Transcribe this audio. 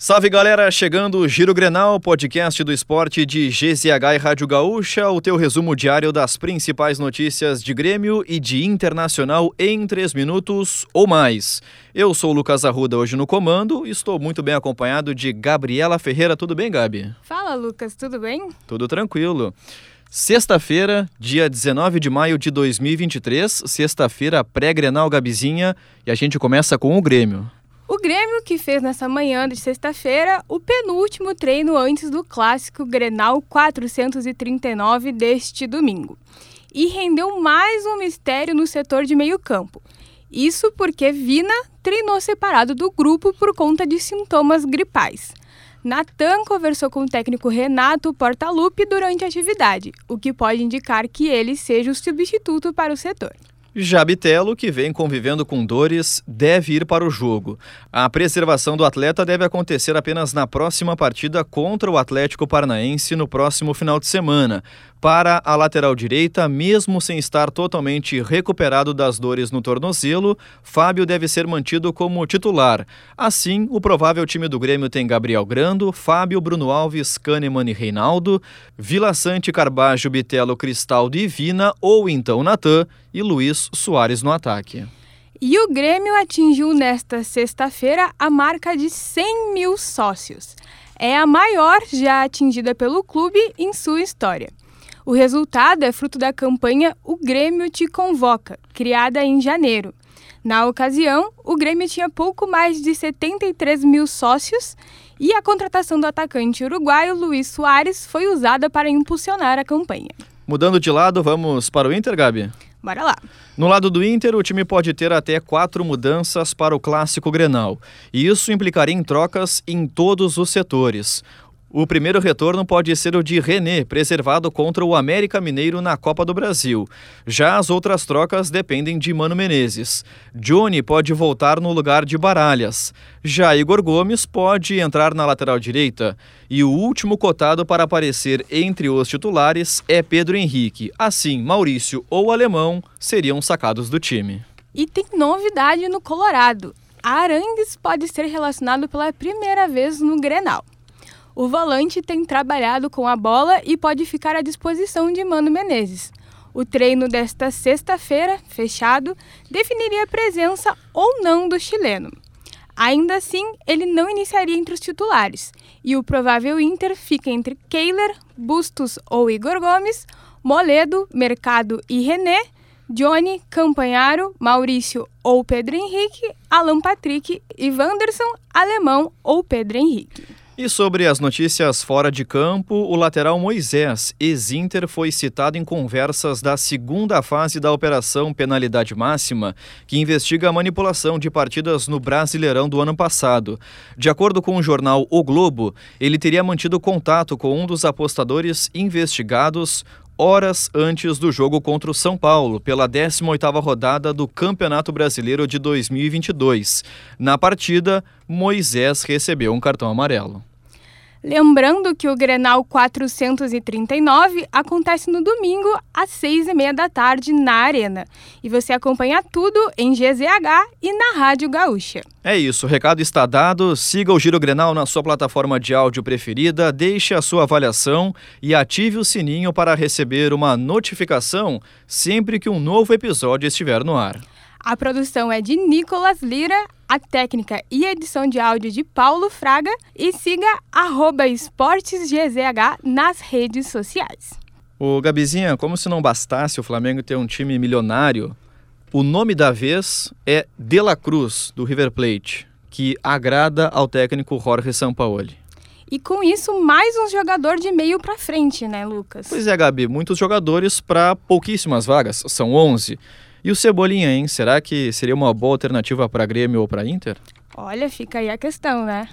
Salve galera, chegando o Giro Grenal, podcast do esporte de GZH e Rádio Gaúcha, o teu resumo diário das principais notícias de Grêmio e de Internacional em três minutos ou mais. Eu sou o Lucas Arruda hoje no comando e estou muito bem acompanhado de Gabriela Ferreira. Tudo bem, Gabi? Fala, Lucas, tudo bem? Tudo tranquilo. Sexta-feira, dia 19 de maio de 2023, sexta-feira pré-Grenal Gabizinha e a gente começa com o Grêmio. O Grêmio que fez nessa manhã de sexta-feira o penúltimo treino antes do clássico Grenal 439 deste domingo. E rendeu mais um mistério no setor de meio-campo. Isso porque Vina treinou separado do grupo por conta de sintomas gripais. Natan conversou com o técnico Renato Portaluppi durante a atividade, o que pode indicar que ele seja o substituto para o setor. Jabitelo, que vem convivendo com dores, deve ir para o jogo. A preservação do atleta deve acontecer apenas na próxima partida contra o Atlético Paranaense no próximo final de semana. Para a lateral direita, mesmo sem estar totalmente recuperado das dores no tornozelo, Fábio deve ser mantido como titular. Assim, o provável time do Grêmio tem Gabriel Grando, Fábio, Bruno Alves, Kahneman e Reinaldo, Vila Sante, Carbajo, Bitelo, Cristaldo e Vina, ou então Natan e Luiz Soares no ataque. E o Grêmio atingiu nesta sexta-feira a marca de 100 mil sócios. É a maior já atingida pelo clube em sua história. O resultado é fruto da campanha O Grêmio Te Convoca, criada em janeiro. Na ocasião, o Grêmio tinha pouco mais de 73 mil sócios e a contratação do atacante uruguaio Luiz Soares foi usada para impulsionar a campanha. Mudando de lado, vamos para o Inter, Gabi? Bora lá. No lado do Inter, o time pode ter até quatro mudanças para o clássico Grenal. E isso implicaria em trocas em todos os setores. O primeiro retorno pode ser o de René, preservado contra o América Mineiro na Copa do Brasil. Já as outras trocas dependem de Mano Menezes. Johnny pode voltar no lugar de Baralhas. Já Igor Gomes pode entrar na lateral direita. E o último cotado para aparecer entre os titulares é Pedro Henrique. Assim, Maurício ou Alemão seriam sacados do time. E tem novidade no Colorado. Arangues pode ser relacionado pela primeira vez no Grenal. O volante tem trabalhado com a bola e pode ficar à disposição de Mano Menezes. O treino desta sexta-feira, fechado, definiria a presença ou não do chileno. Ainda assim, ele não iniciaria entre os titulares, e o provável Inter fica entre Kehler, Bustos ou Igor Gomes, Moledo, Mercado e René, Johnny, Campanharo, Maurício ou Pedro Henrique, Alan Patrick e Wanderson, Alemão ou Pedro Henrique. E sobre as notícias fora de campo, o lateral Moisés, ex-Inter, foi citado em conversas da segunda fase da Operação Penalidade Máxima, que investiga a manipulação de partidas no Brasileirão do ano passado. De acordo com o jornal O Globo, ele teria mantido contato com um dos apostadores investigados horas antes do jogo contra o São Paulo, pela 18ª rodada do Campeonato Brasileiro de 2022. Na partida, Moisés recebeu um cartão amarelo. Lembrando que o Grenal 439 acontece no domingo às seis e meia da tarde na Arena. E você acompanha tudo em GZH e na Rádio Gaúcha. É isso, o recado está dado. Siga o Giro Grenal na sua plataforma de áudio preferida, deixe a sua avaliação e ative o sininho para receber uma notificação sempre que um novo episódio estiver no ar. A produção é de Nicolas Lira, a técnica e edição de áudio de Paulo Fraga e siga esportesgzh nas redes sociais. O Gabizinha, como se não bastasse o Flamengo ter um time milionário, o nome da vez é De La Cruz, do River Plate, que agrada ao técnico Jorge Sampaoli. E com isso, mais um jogador de meio para frente, né, Lucas? Pois é, Gabi, muitos jogadores para pouquíssimas vagas, são 11. E o Cebolinha, hein? Será que seria uma boa alternativa para Grêmio ou para Inter? Olha, fica aí a questão, né?